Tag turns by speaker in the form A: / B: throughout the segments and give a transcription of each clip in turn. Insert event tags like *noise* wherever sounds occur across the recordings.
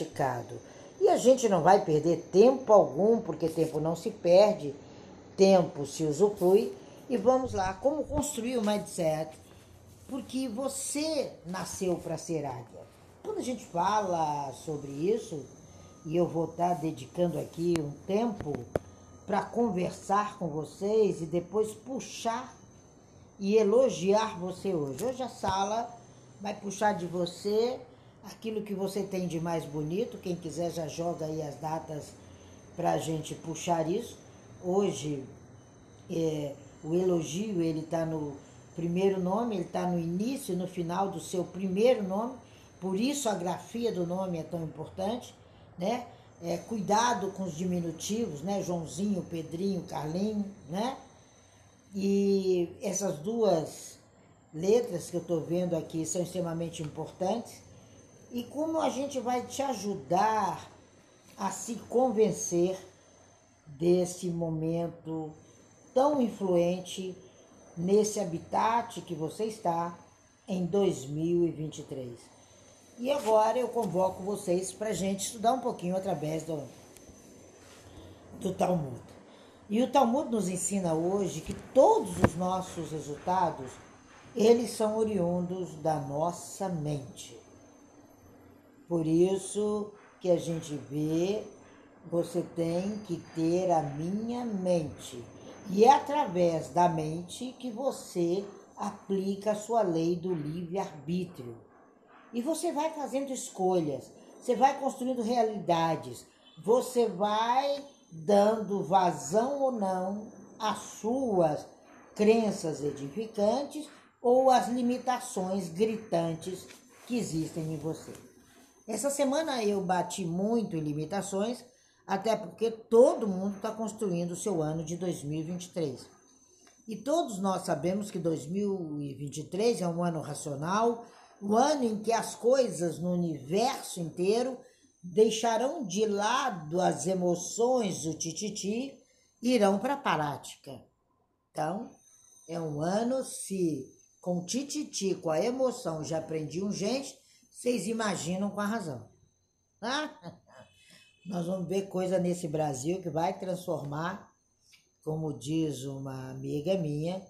A: praticado. E a gente não vai perder tempo algum, porque tempo não se perde, tempo se usufrui. E vamos lá, como construir o mindset? Porque você nasceu para ser águia. Quando a gente fala sobre isso, e eu vou estar dedicando aqui um tempo para conversar com vocês e depois puxar e elogiar você hoje. Hoje a sala vai puxar de você aquilo que você tem de mais bonito. Quem quiser já joga aí as datas para a gente puxar isso. Hoje é, o elogio ele está no primeiro nome, ele está no início, no final do seu primeiro nome. Por isso a grafia do nome é tão importante, né? É, cuidado com os diminutivos, né? Joãozinho, Pedrinho, Carlinho, né? E essas duas letras que eu estou vendo aqui são extremamente importantes. E como a gente vai te ajudar a se convencer desse momento tão influente nesse habitat que você está em 2023. E agora eu convoco vocês para a gente estudar um pouquinho através do, do Talmud. E o Talmud nos ensina hoje que todos os nossos resultados, eles são oriundos da nossa mente. Por isso que a gente vê, você tem que ter a minha mente. E é através da mente que você aplica a sua lei do livre-arbítrio. E você vai fazendo escolhas, você vai construindo realidades, você vai dando vazão ou não às suas crenças edificantes ou às limitações gritantes que existem em você. Essa semana eu bati muito em limitações, até porque todo mundo está construindo o seu ano de 2023. E todos nós sabemos que 2023 é um ano racional, o ano em que as coisas no universo inteiro deixarão de lado as emoções do tititi e irão para a prática. Então, é um ano se com tititi, com a emoção, já aprendiam gente, vocês imaginam com a razão. Ah, *laughs* nós vamos ver coisa nesse Brasil que vai transformar, como diz uma amiga minha,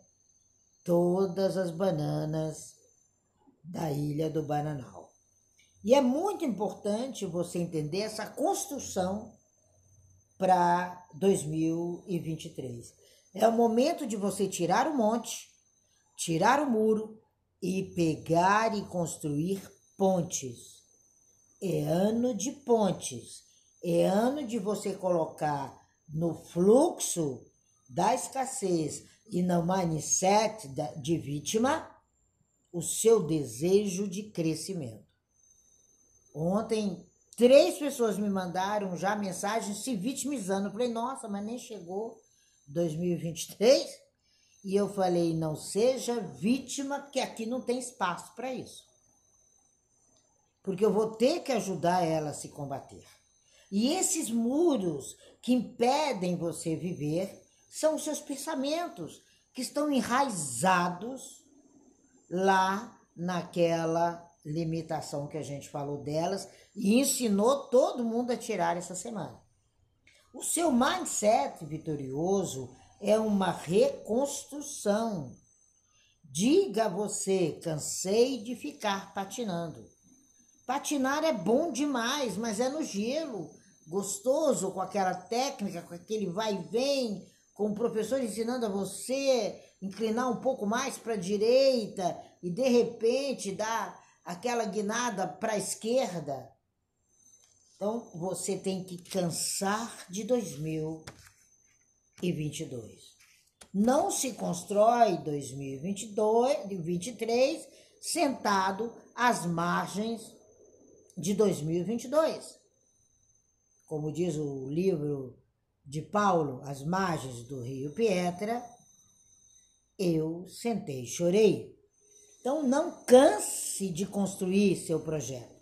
A: todas as bananas da ilha do Bananal. E é muito importante você entender essa construção para 2023. É o momento de você tirar o monte, tirar o muro e pegar e construir pontes. É ano de pontes. É ano de você colocar no fluxo da escassez e no mindset de vítima o seu desejo de crescimento. Ontem, três pessoas me mandaram já mensagens se vitimizando. Eu falei, nossa, mas nem chegou 2023. E eu falei, não seja vítima, que aqui não tem espaço para isso. Porque eu vou ter que ajudar ela a se combater. E esses muros que impedem você viver são os seus pensamentos, que estão enraizados lá naquela limitação que a gente falou delas e ensinou todo mundo a tirar essa semana. O seu mindset vitorioso é uma reconstrução. Diga você, cansei de ficar patinando. Patinar é bom demais, mas é no gelo, gostoso, com aquela técnica, com aquele vai e vem, com o professor ensinando a você inclinar um pouco mais para a direita e de repente dar aquela guinada para a esquerda. Então você tem que cansar de 2022. Não se constrói 2022, 2023 sentado às margens de 2022. Como diz o livro de Paulo, As Margens do Rio Pietra, eu sentei e chorei. Então não canse de construir seu projeto.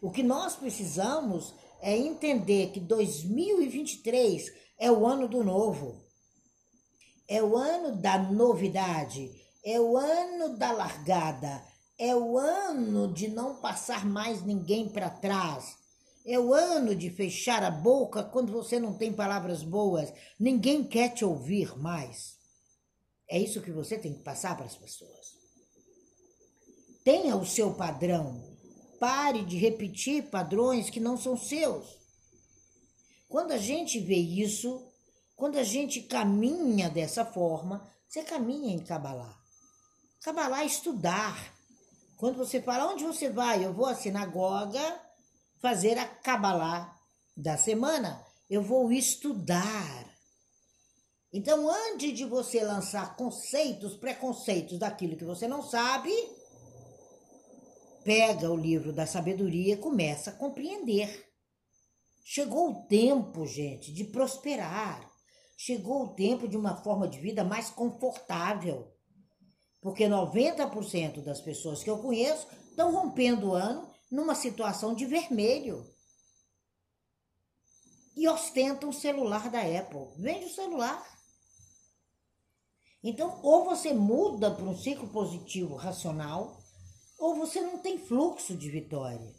A: O que nós precisamos é entender que 2023 é o ano do novo. É o ano da novidade, é o ano da largada, é o ano de não passar mais ninguém para trás. É o ano de fechar a boca quando você não tem palavras boas. Ninguém quer te ouvir mais. É isso que você tem que passar para as pessoas. Tenha o seu padrão. Pare de repetir padrões que não são seus. Quando a gente vê isso, quando a gente caminha dessa forma, você caminha em Kabbalah. Kabbalah é estudar. Quando você fala, onde você vai? Eu vou à sinagoga fazer a Kabbalah da semana. Eu vou estudar. Então, antes de você lançar conceitos, preconceitos daquilo que você não sabe, pega o livro da sabedoria e começa a compreender. Chegou o tempo, gente, de prosperar. Chegou o tempo de uma forma de vida mais confortável. Porque 90% das pessoas que eu conheço estão rompendo o ano numa situação de vermelho. E ostentam o celular da Apple. Vende o celular. Então, ou você muda para um ciclo positivo racional, ou você não tem fluxo de vitória.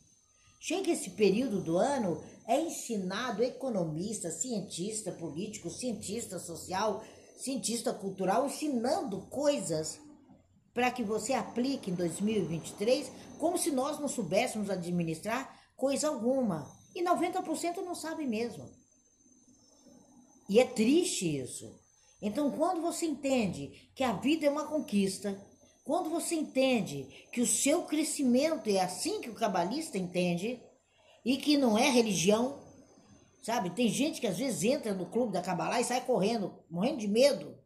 A: Chega esse período do ano, é ensinado economista, cientista político, cientista social, cientista cultural, ensinando coisas para que você aplique em 2023 como se nós não soubéssemos administrar coisa alguma. E 90% não sabe mesmo. E é triste isso. Então, quando você entende que a vida é uma conquista, quando você entende que o seu crescimento é assim que o cabalista entende, e que não é religião, sabe? Tem gente que às vezes entra no clube da Cabalá e sai correndo, morrendo de medo,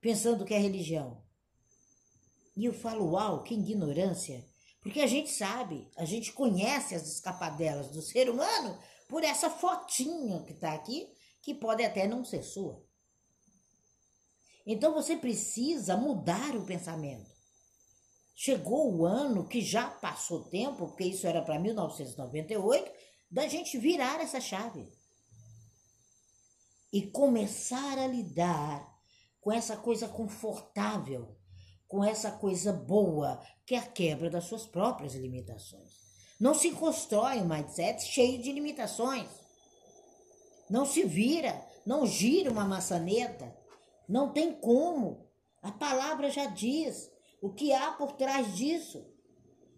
A: pensando que é religião. E eu falo, uau, que ignorância. Porque a gente sabe, a gente conhece as escapadelas do ser humano por essa fotinha que está aqui, que pode até não ser sua. Então você precisa mudar o pensamento. Chegou o ano que já passou tempo, porque isso era para 1998, da gente virar essa chave e começar a lidar com essa coisa confortável, com essa coisa boa, que é a quebra das suas próprias limitações. Não se constrói um mindset cheio de limitações. Não se vira, não gira uma maçaneta não tem como. A palavra já diz o que há por trás disso,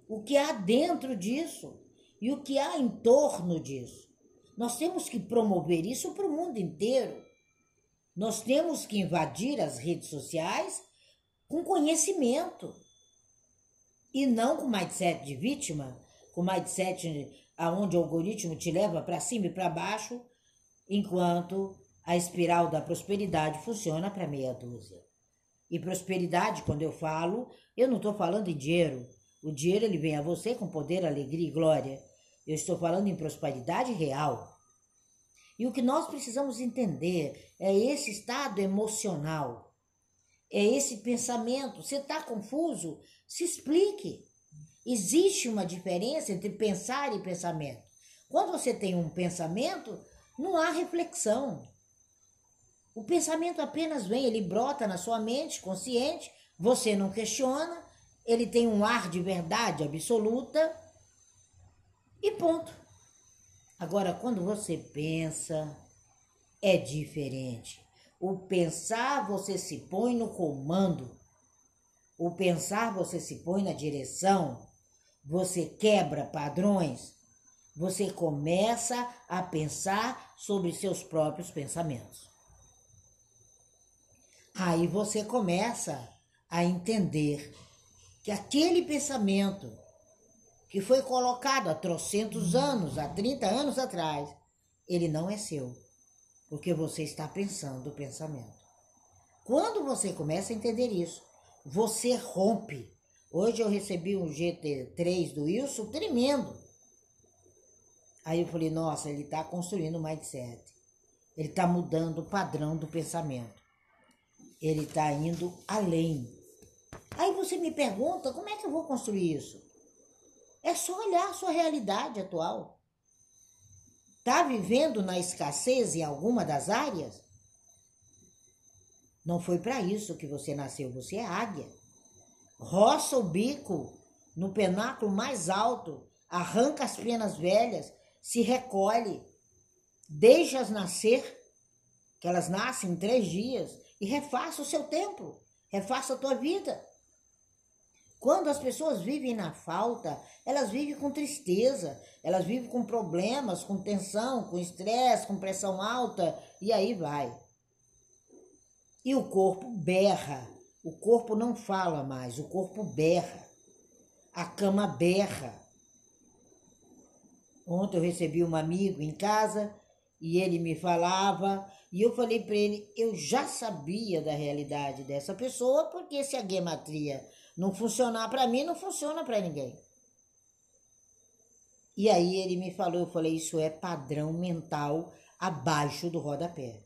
A: o que há dentro disso e o que há em torno disso. Nós temos que promover isso para o mundo inteiro. Nós temos que invadir as redes sociais com conhecimento e não com mindset de vítima, com mindset aonde o algoritmo te leva para cima e para baixo, enquanto a espiral da prosperidade funciona para meia dúzia. E prosperidade, quando eu falo, eu não estou falando em dinheiro. O dinheiro ele vem a você com poder, alegria e glória. Eu estou falando em prosperidade real. E o que nós precisamos entender é esse estado emocional, é esse pensamento. Você está confuso? Se explique. Existe uma diferença entre pensar e pensamento. Quando você tem um pensamento, não há reflexão. O pensamento apenas vem, ele brota na sua mente consciente, você não questiona, ele tem um ar de verdade absoluta e ponto. Agora, quando você pensa, é diferente. O pensar, você se põe no comando. O pensar, você se põe na direção. Você quebra padrões. Você começa a pensar sobre seus próprios pensamentos. Aí você começa a entender que aquele pensamento que foi colocado há trocentos anos, há 30 anos atrás, ele não é seu, porque você está pensando o pensamento. Quando você começa a entender isso, você rompe. Hoje eu recebi um GT3 do Wilson tremendo. Aí eu falei, nossa, ele está construindo o mindset. Ele está mudando o padrão do pensamento ele está indo além. Aí você me pergunta, como é que eu vou construir isso? É só olhar a sua realidade atual. Está vivendo na escassez em alguma das áreas? Não foi para isso que você nasceu, você é águia. Roça o bico no penáculo mais alto, arranca as penas velhas, se recolhe, deixa-as nascer, que elas nascem em três dias, e refaça o seu tempo, refaça a tua vida. Quando as pessoas vivem na falta, elas vivem com tristeza, elas vivem com problemas, com tensão, com estresse, com pressão alta, e aí vai. E o corpo berra, o corpo não fala mais, o corpo berra, a cama berra. Ontem eu recebi um amigo em casa e ele me falava, e eu falei para ele, eu já sabia da realidade dessa pessoa, porque se a gematria não funcionar para mim, não funciona para ninguém. E aí ele me falou, eu falei, isso é padrão mental abaixo do rodapé.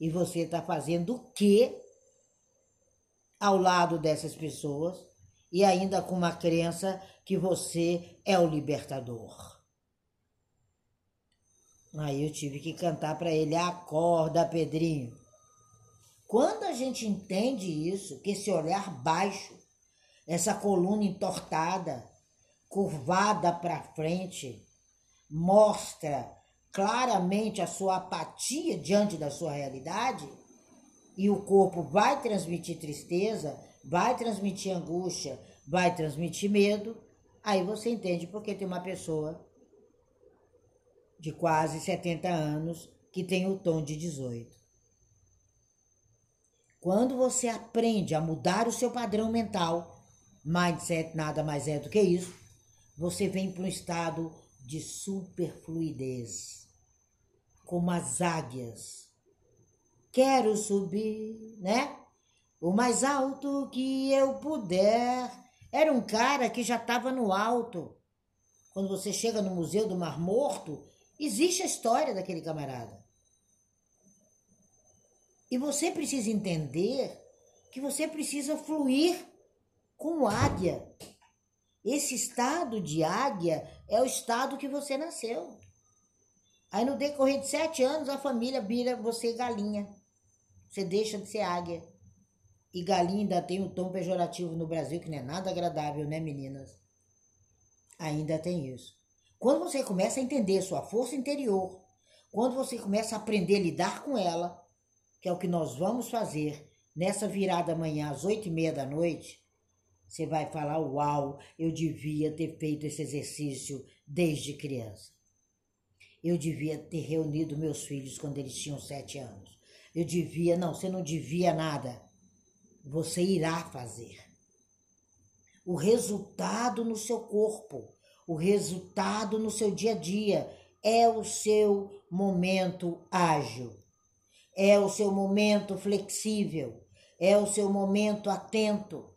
A: E você está fazendo o quê ao lado dessas pessoas e ainda com uma crença que você é o libertador? Aí eu tive que cantar para ele: acorda, Pedrinho. Quando a gente entende isso, que esse olhar baixo, essa coluna entortada, curvada para frente, mostra claramente a sua apatia diante da sua realidade, e o corpo vai transmitir tristeza, vai transmitir angústia, vai transmitir medo, aí você entende porque tem uma pessoa de quase 70 anos que tem o tom de 18. Quando você aprende a mudar o seu padrão mental, mindset nada mais é do que isso, você vem para um estado de superfluidez, como as águias. Quero subir, né? O mais alto que eu puder. Era um cara que já estava no alto. Quando você chega no Museu do Mar Morto, Existe a história daquele camarada. E você precisa entender que você precisa fluir como águia. Esse estado de águia é o estado que você nasceu. Aí no decorrer de sete anos a família vira você galinha. Você deixa de ser águia. E galinha ainda tem um tom pejorativo no Brasil que não é nada agradável, né, meninas? Ainda tem isso. Quando você começa a entender sua força interior, quando você começa a aprender a lidar com ela, que é o que nós vamos fazer nessa virada amanhã às oito e meia da noite, você vai falar: Uau, eu devia ter feito esse exercício desde criança. Eu devia ter reunido meus filhos quando eles tinham sete anos. Eu devia, não, você não devia nada. Você irá fazer. O resultado no seu corpo o resultado no seu dia a dia é o seu momento ágil, é o seu momento flexível, é o seu momento atento.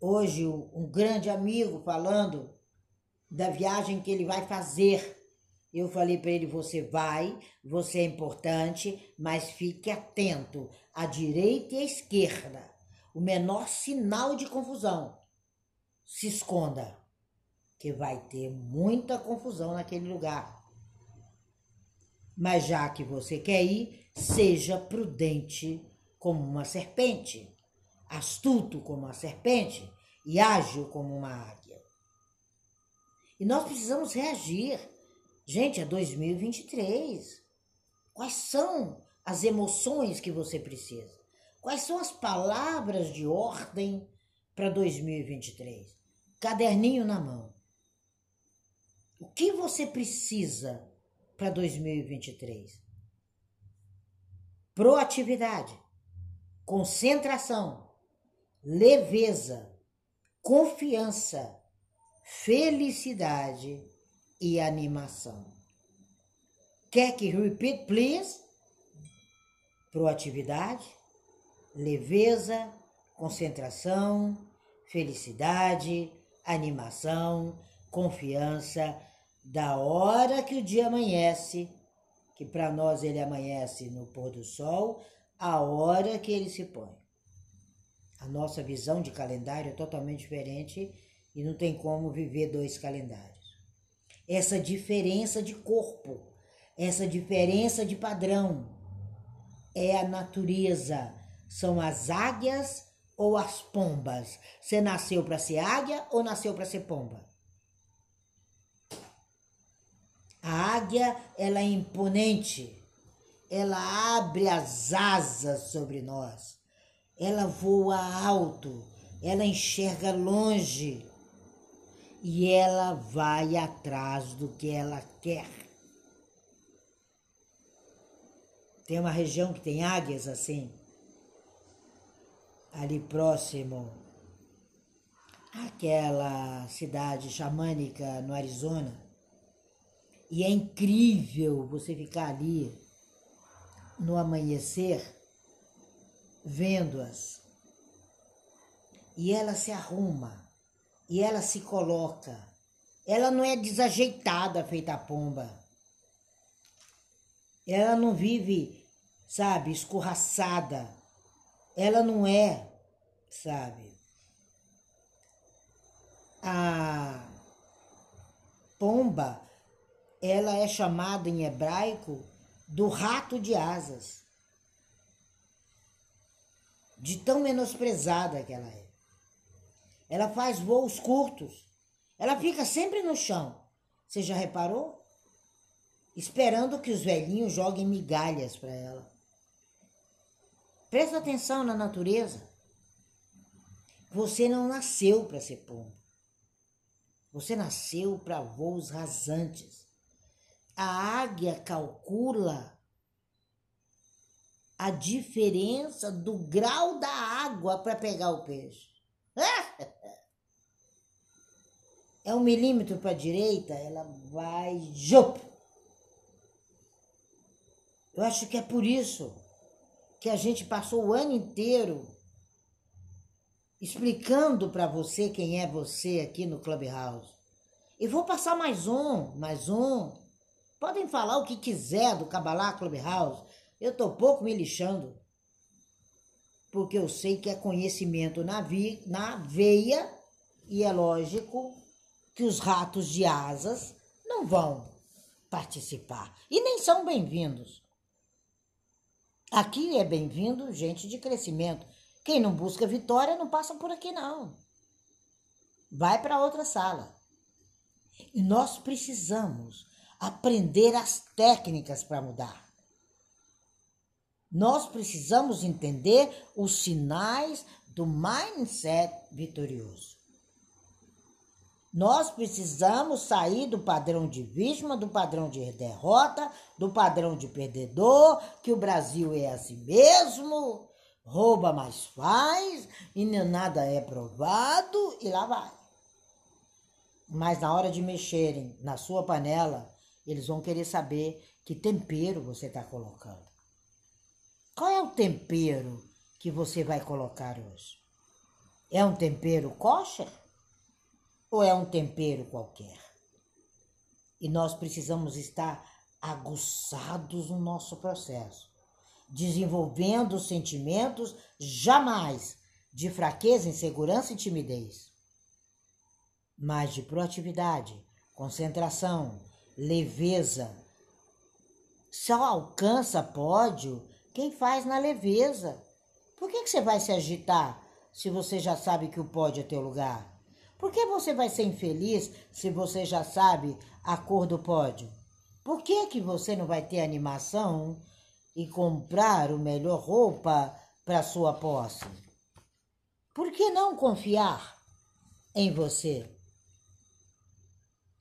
A: Hoje, um grande amigo falando da viagem que ele vai fazer. Eu falei para ele: você vai, você é importante, mas fique atento à direita e à esquerda. O menor sinal de confusão se esconda, que vai ter muita confusão naquele lugar. Mas já que você quer ir, seja prudente como uma serpente, astuto como uma serpente e ágil como uma águia. E nós precisamos reagir. Gente, é 2023. Quais são as emoções que você precisa? Quais são as palavras de ordem para 2023? caderninho na mão. O que você precisa para 2023? Proatividade, concentração, leveza, confiança, felicidade e animação. Quer que repeat, please? Proatividade, leveza, concentração, felicidade, animação, confiança, da hora que o dia amanhece, que para nós ele amanhece no pôr do sol, a hora que ele se põe. A nossa visão de calendário é totalmente diferente e não tem como viver dois calendários. Essa diferença de corpo, essa diferença de padrão é a natureza, são as águias ou as pombas? Você nasceu para ser águia ou nasceu para ser pomba? águia, ela é imponente. Ela abre as asas sobre nós. Ela voa alto. Ela enxerga longe. E ela vai atrás do que ela quer. Tem uma região que tem águias assim, ali próximo àquela cidade xamânica no Arizona. E é incrível você ficar ali no amanhecer vendo-as. E ela se arruma, e ela se coloca. Ela não é desajeitada feita a pomba. Ela não vive, sabe, escorraçada. Ela não é, sabe, a pomba ela é chamada em hebraico do rato de asas. De tão menosprezada que ela é. Ela faz voos curtos. Ela fica sempre no chão. Você já reparou? Esperando que os velhinhos joguem migalhas para ela. Presta atenção na natureza. Você não nasceu para ser pombo. Você nasceu para voos rasantes a águia calcula a diferença do grau da água para pegar o peixe. *laughs* É um milímetro para a direita, ela vai. Jup. Eu acho que é por isso que a gente passou o ano inteiro explicando para você quem é você aqui no Clubhouse. E vou passar mais um, mais um, Podem falar o que quiser do Kabbalah Clubhouse. Eu tô pouco me lixando. Porque eu sei que é conhecimento na, vi, na veia e é lógico que os ratos de asas não vão participar e nem são bem-vindos. Aqui é bem-vindo gente de crescimento. Quem não busca vitória não passa por aqui não. Vai para outra sala. E nós precisamos aprender as técnicas para mudar. Nós precisamos entender os sinais do mindset vitorioso. Nós precisamos sair do padrão de vítima, do padrão de derrota, do padrão de perdedor, que o Brasil é assim mesmo, rouba mais faz, e nada é provado, e lá vai. Mas na hora de mexerem na sua panela, eles vão querer saber que tempero você está colocando. Qual é o tempero que você vai colocar hoje? É um tempero kosher? Ou é um tempero qualquer? E nós precisamos estar aguçados no nosso processo, desenvolvendo sentimentos jamais de fraqueza, insegurança e timidez, mas de proatividade, concentração, leveza. Só alcança pódio quem faz na leveza. Por que, que você vai se agitar se você já sabe que o pódio é teu lugar? Por que você vai ser infeliz se você já sabe a cor do pódio? Por que, que você não vai ter animação e comprar o melhor roupa para sua posse? Por que não confiar em você?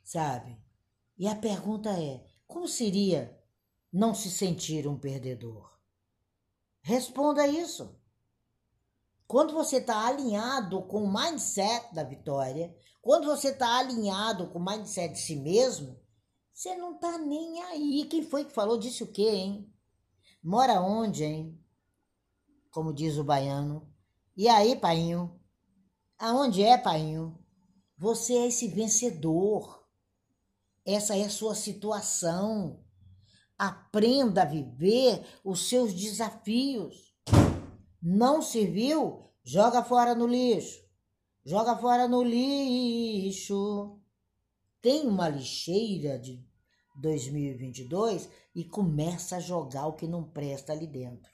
A: Sabe? E a pergunta é: como seria não se sentir um perdedor? Responda isso. Quando você está alinhado com o mindset da vitória, quando você está alinhado com o mindset de si mesmo, você não está nem aí. Quem foi que falou disso o quê, hein? Mora onde, hein? Como diz o baiano. E aí, painho? Aonde é, painho? Você é esse vencedor. Essa é a sua situação. Aprenda a viver os seus desafios. Não serviu? Joga fora no lixo. Joga fora no lixo. Tem uma lixeira de 2022 e começa a jogar o que não presta ali dentro.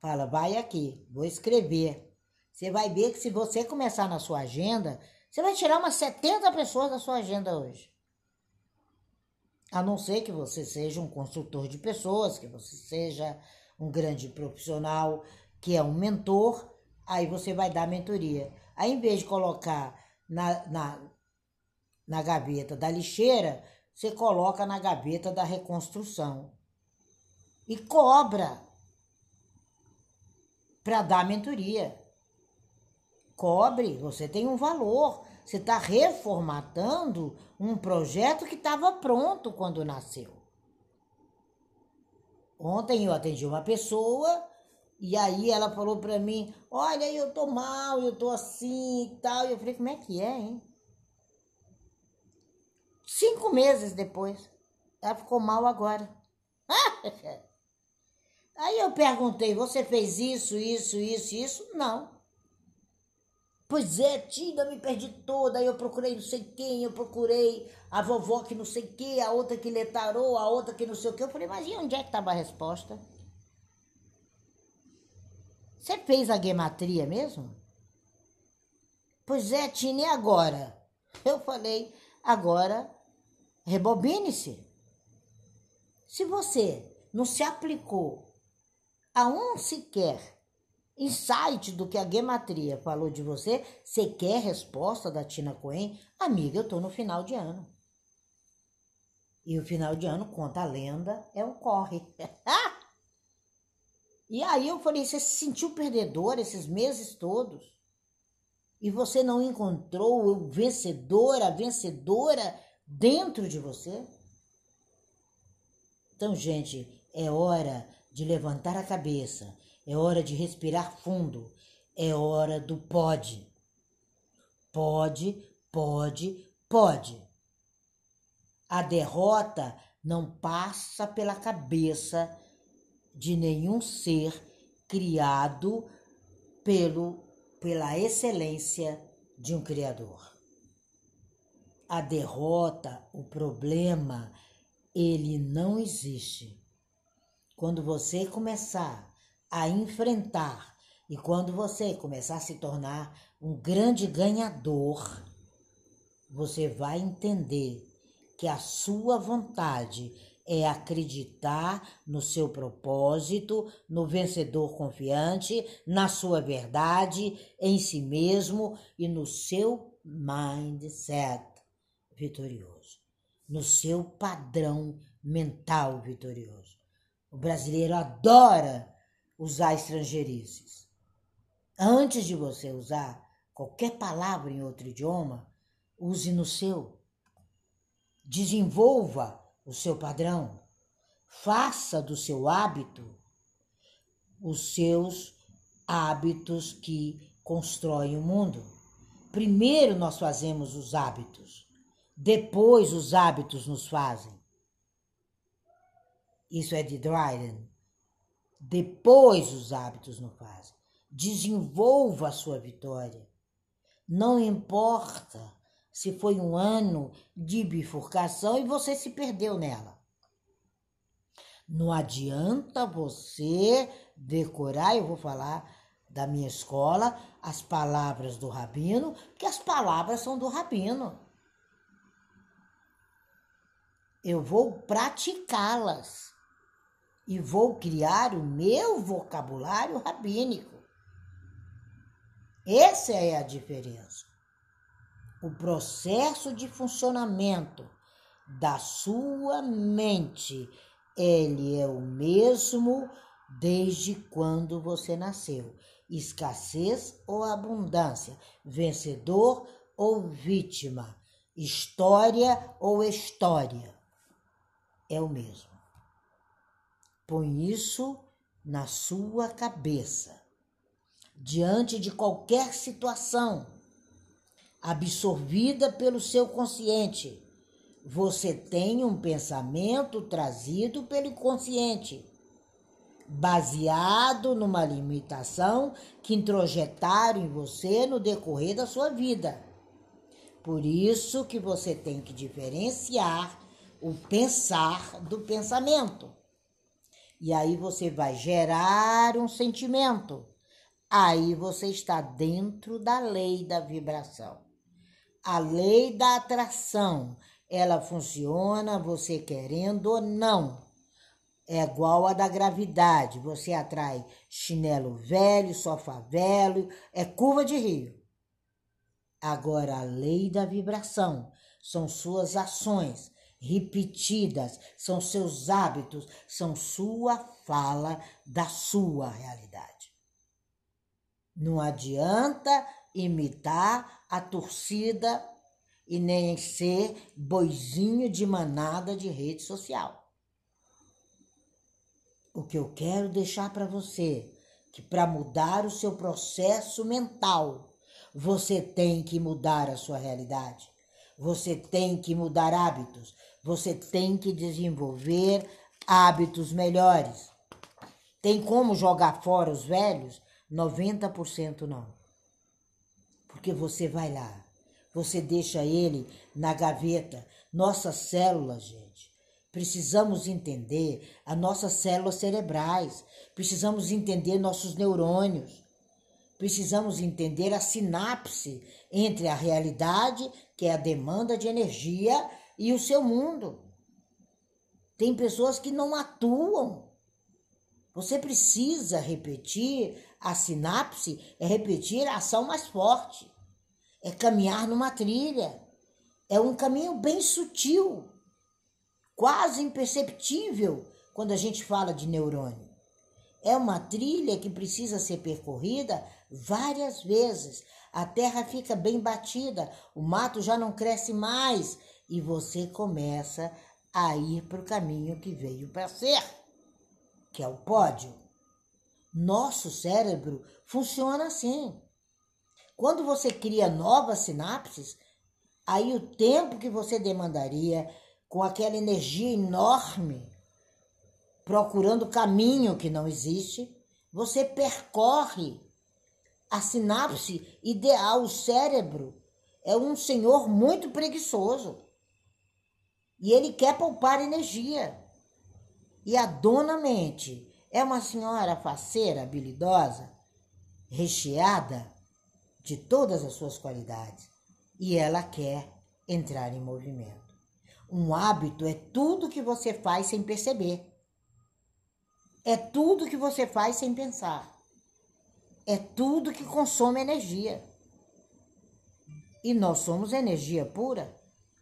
A: Fala, vai aqui, vou escrever. Você vai ver que se você começar na sua agenda, você vai tirar umas 70 pessoas da sua agenda hoje. A não ser que você seja um consultor de pessoas, que você seja um grande profissional, que é um mentor, aí você vai dar mentoria. Aí, em vez de colocar na, na, na gaveta da lixeira, você coloca na gaveta da reconstrução. E cobra para dar mentoria. Cobre, você tem um valor. Você está reformatando um projeto que estava pronto quando nasceu. Ontem eu atendi uma pessoa e aí ela falou para mim: Olha, eu tô mal, eu tô assim e tal. E eu falei: Como é que é, hein? Cinco meses depois, ela ficou mal agora. *laughs* Aí eu perguntei: Você fez isso, isso, isso, isso? Não. Pois é, tia, me perdi toda. Eu procurei não sei quem, eu procurei a vovó que não sei o que, a outra que letarou, a outra que não sei o que. Eu falei, mas e onde é que estava a resposta? Você fez a gematria mesmo? Pois é, Tina, e agora? *laughs* Eu falei, agora rebobine-se. Se você não se aplicou a um sequer insight do que a gematria falou de você, você quer resposta da Tina Cohen? Amiga, eu tô no final de ano. E o final de ano, conta a lenda, é um corre. *laughs* e aí eu falei, você se sentiu perdedor esses meses todos? E você não encontrou o vencedor, a vencedora dentro de você? Então, gente, é hora de levantar a cabeça é hora de respirar fundo. É hora do pode. Pode, pode, pode. A derrota não passa pela cabeça de nenhum ser criado pelo pela excelência de um criador. A derrota, o problema, ele não existe. Quando você começar a enfrentar. E quando você começar a se tornar um grande ganhador, você vai entender que a sua vontade é acreditar no seu propósito, no vencedor confiante, na sua verdade, em si mesmo e no seu mindset vitorioso, no seu padrão mental vitorioso. O brasileiro adora usar estrangeirices. Antes de você usar qualquer palavra em outro idioma, use no seu. Desenvolva o seu padrão. Faça do seu hábito os seus hábitos que constroem o mundo. Primeiro nós fazemos os hábitos, depois os hábitos nos fazem. Isso é de Dryden. Depois os hábitos não fazem. Desenvolva a sua vitória. Não importa se foi um ano de bifurcação e você se perdeu nela. Não adianta você decorar, eu vou falar da minha escola, as palavras do rabino, porque as palavras são do rabino. Eu vou praticá-las e vou criar o meu vocabulário rabínico. Essa é a diferença. O processo de funcionamento da sua mente, ele é o mesmo desde quando você nasceu. Escassez ou abundância, vencedor ou vítima, história ou história, é o mesmo. Põe isso na sua cabeça. Diante de qualquer situação absorvida pelo seu consciente, você tem um pensamento trazido pelo inconsciente, baseado numa limitação que introjetaram em você no decorrer da sua vida. Por isso que você tem que diferenciar o pensar do pensamento. E aí você vai gerar um sentimento. Aí você está dentro da lei da vibração. A lei da atração ela funciona, você querendo ou não. É igual a da gravidade. Você atrai chinelo velho, sofá velho, é curva de rio. Agora, a lei da vibração são suas ações repetidas, são seus hábitos, são sua fala da sua realidade. Não adianta imitar a torcida e nem ser boizinho de manada de rede social. O que eu quero deixar para você que para mudar o seu processo mental, você tem que mudar a sua realidade. Você tem que mudar hábitos. Você tem que desenvolver hábitos melhores. Tem como jogar fora os velhos? 90% não. Porque você vai lá, você deixa ele na gaveta. Nossas células, gente. Precisamos entender as nossas células cerebrais. Precisamos entender nossos neurônios. Precisamos entender a sinapse entre a realidade, que é a demanda de energia, e o seu mundo. Tem pessoas que não atuam. Você precisa repetir a sinapse, é repetir a ação mais forte é caminhar numa trilha. É um caminho bem sutil, quase imperceptível quando a gente fala de neurônio. É uma trilha que precisa ser percorrida várias vezes. A terra fica bem batida, o mato já não cresce mais e você começa a ir para o caminho que veio para ser, que é o pódio. Nosso cérebro funciona assim. Quando você cria novas sinapses, aí o tempo que você demandaria com aquela energia enorme, procurando caminho que não existe, você percorre a sinapse ideal, o cérebro. É um senhor muito preguiçoso. E ele quer poupar energia. E a dona mente é uma senhora faceira, habilidosa, recheada de todas as suas qualidades e ela quer entrar em movimento. Um hábito é tudo que você faz sem perceber. É tudo que você faz sem pensar. É tudo que consome energia. E nós somos energia pura.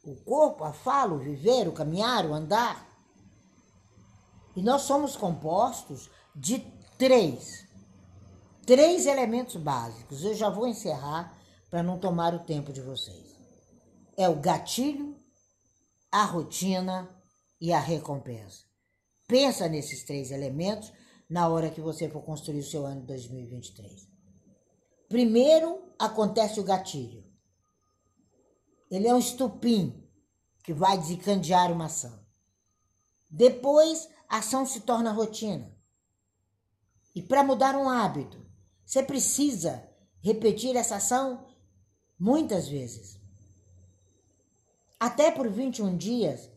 A: O corpo, a fala, o viver, o caminhar, o andar. E nós somos compostos de três três elementos básicos. Eu já vou encerrar para não tomar o tempo de vocês. É o gatilho, a rotina e a recompensa. Pensa nesses três elementos na hora que você for construir o seu ano 2023. Primeiro acontece o gatilho. Ele é um estupim que vai desencadear uma ação. Depois, a ação se torna rotina. E para mudar um hábito, você precisa repetir essa ação muitas vezes. Até por 21 dias,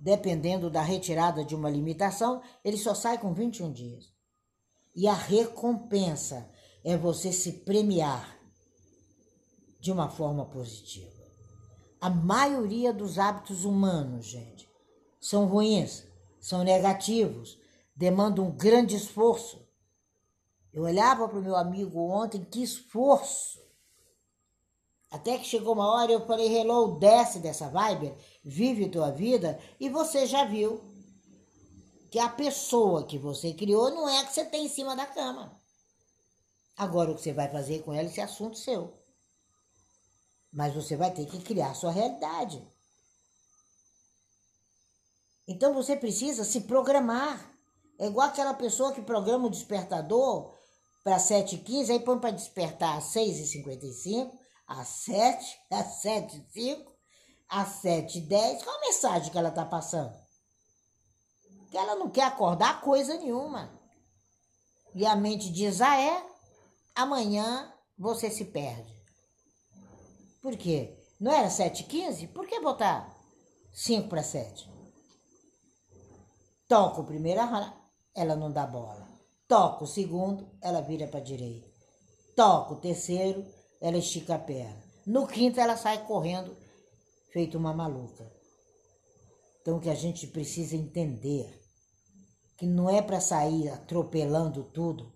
A: dependendo da retirada de uma limitação, ele só sai com 21 dias. E a recompensa é você se premiar de uma forma positiva. A maioria dos hábitos humanos, gente, são ruins, são negativos, demandam um grande esforço. Eu olhava para o meu amigo ontem, que esforço. Até que chegou uma hora eu falei, hello, desce dessa vibe, vive tua vida, e você já viu que a pessoa que você criou não é a que você tem em cima da cama. Agora o que você vai fazer com ela, esse é assunto seu. Mas você vai ter que criar sua realidade. Então você precisa se programar. É igual aquela pessoa que programa o despertador para 7h15, aí põe para despertar às 6h55, às 7, *laughs* às 7h05, às 7h10. Qual a mensagem que ela está passando? Que ela não quer acordar coisa nenhuma. E a mente diz: ah, é? Amanhã você se perde. Por quê? Não era 7h15? Por que botar 5 para 7? Toca o primeiro, ela não dá bola. Toca o segundo, ela vira para a direita. Toca o terceiro, ela estica a perna. No quinto, ela sai correndo, feito uma maluca. Então que a gente precisa entender que não é para sair atropelando tudo.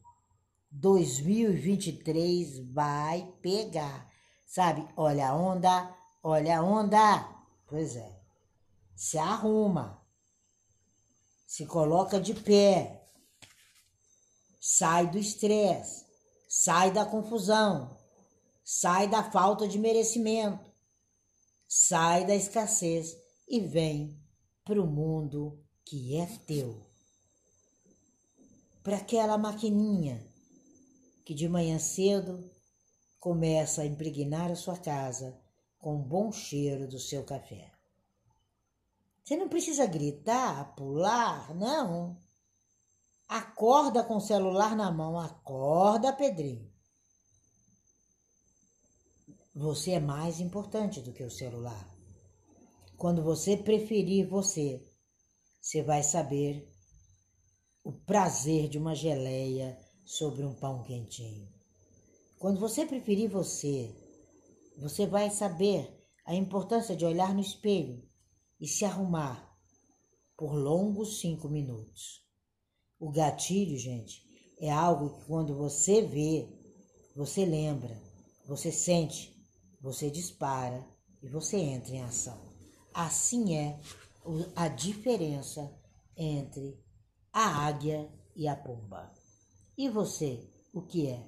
A: 2023 vai pegar. Sabe? Olha a onda, olha a onda. Pois é. Se arruma. Se coloca de pé. Sai do estresse. Sai da confusão. Sai da falta de merecimento. Sai da escassez e vem para o mundo que é teu. Para aquela maquininha que de manhã cedo começa a impregnar a sua casa com o bom cheiro do seu café. Você não precisa gritar, pular, não. Acorda com o celular na mão, acorda, Pedrinho. Você é mais importante do que o celular. Quando você preferir você, você vai saber o prazer de uma geleia sobre um pão quentinho. Quando você preferir você, você vai saber a importância de olhar no espelho e se arrumar por longos cinco minutos. O gatilho, gente, é algo que quando você vê, você lembra, você sente, você dispara e você entra em ação. Assim é a diferença entre a águia e a pomba. E você, o que é?